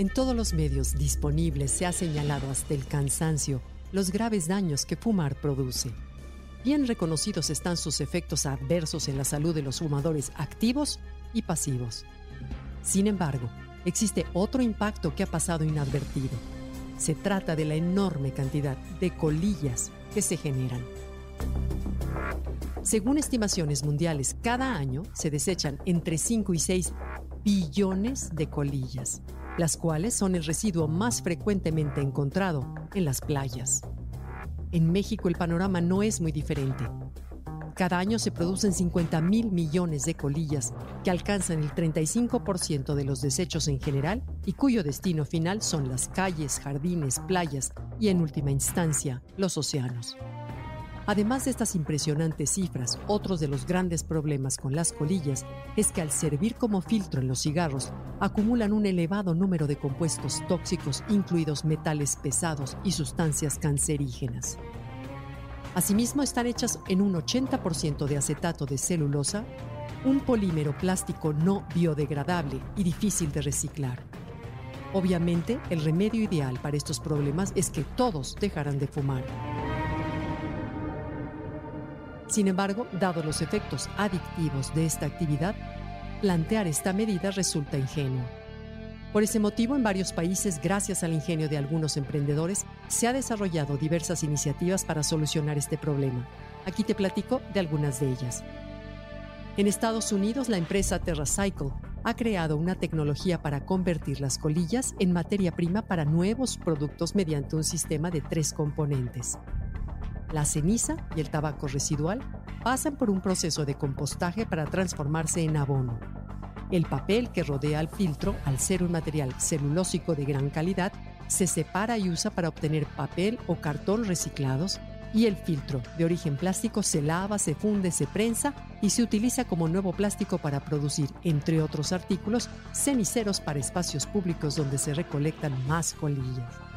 En todos los medios disponibles se ha señalado hasta el cansancio los graves daños que fumar produce. Bien reconocidos están sus efectos adversos en la salud de los fumadores activos y pasivos. Sin embargo, existe otro impacto que ha pasado inadvertido. Se trata de la enorme cantidad de colillas que se generan. Según estimaciones mundiales, cada año se desechan entre 5 y 6 billones de colillas las cuales son el residuo más frecuentemente encontrado en las playas. En México el panorama no es muy diferente. Cada año se producen 50 mil millones de colillas que alcanzan el 35% de los desechos en general y cuyo destino final son las calles, jardines, playas y en última instancia los océanos. Además de estas impresionantes cifras, otros de los grandes problemas con las colillas es que al servir como filtro en los cigarros, acumulan un elevado número de compuestos tóxicos, incluidos metales pesados y sustancias cancerígenas. Asimismo, están hechas en un 80% de acetato de celulosa, un polímero plástico no biodegradable y difícil de reciclar. Obviamente, el remedio ideal para estos problemas es que todos dejaran de fumar. Sin embargo, dados los efectos adictivos de esta actividad, plantear esta medida resulta ingenuo. Por ese motivo, en varios países, gracias al ingenio de algunos emprendedores, se ha desarrollado diversas iniciativas para solucionar este problema. Aquí te platico de algunas de ellas. En Estados Unidos, la empresa TerraCycle ha creado una tecnología para convertir las colillas en materia prima para nuevos productos mediante un sistema de tres componentes. La ceniza y el tabaco residual pasan por un proceso de compostaje para transformarse en abono. El papel que rodea al filtro, al ser un material celulósico de gran calidad, se separa y usa para obtener papel o cartón reciclados y el filtro, de origen plástico, se lava, se funde, se prensa y se utiliza como nuevo plástico para producir, entre otros artículos, ceniceros para espacios públicos donde se recolectan más colillas.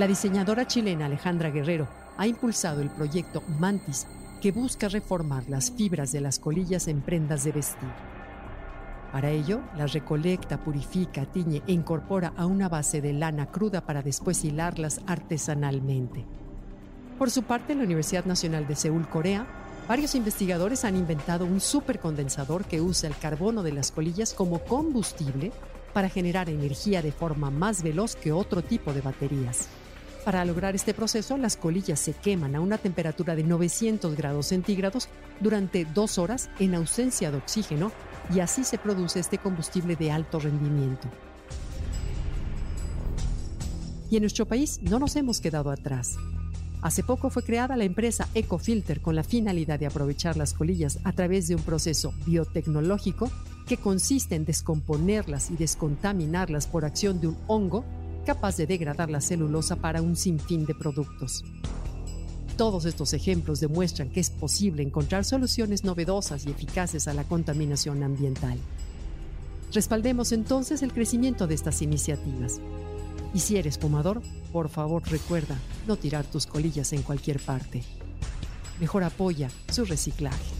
La diseñadora chilena Alejandra Guerrero ha impulsado el proyecto Mantis, que busca reformar las fibras de las colillas en prendas de vestir. Para ello, las recolecta, purifica, tiñe e incorpora a una base de lana cruda para después hilarlas artesanalmente. Por su parte, en la Universidad Nacional de Seúl, Corea, varios investigadores han inventado un supercondensador que usa el carbono de las colillas como combustible para generar energía de forma más veloz que otro tipo de baterías. Para lograr este proceso, las colillas se queman a una temperatura de 900 grados centígrados durante dos horas en ausencia de oxígeno y así se produce este combustible de alto rendimiento. Y en nuestro país no nos hemos quedado atrás. Hace poco fue creada la empresa EcoFilter con la finalidad de aprovechar las colillas a través de un proceso biotecnológico que consiste en descomponerlas y descontaminarlas por acción de un hongo capaz de degradar la celulosa para un sinfín de productos. Todos estos ejemplos demuestran que es posible encontrar soluciones novedosas y eficaces a la contaminación ambiental. Respaldemos entonces el crecimiento de estas iniciativas. Y si eres fumador, por favor recuerda no tirar tus colillas en cualquier parte. Mejor apoya su reciclaje.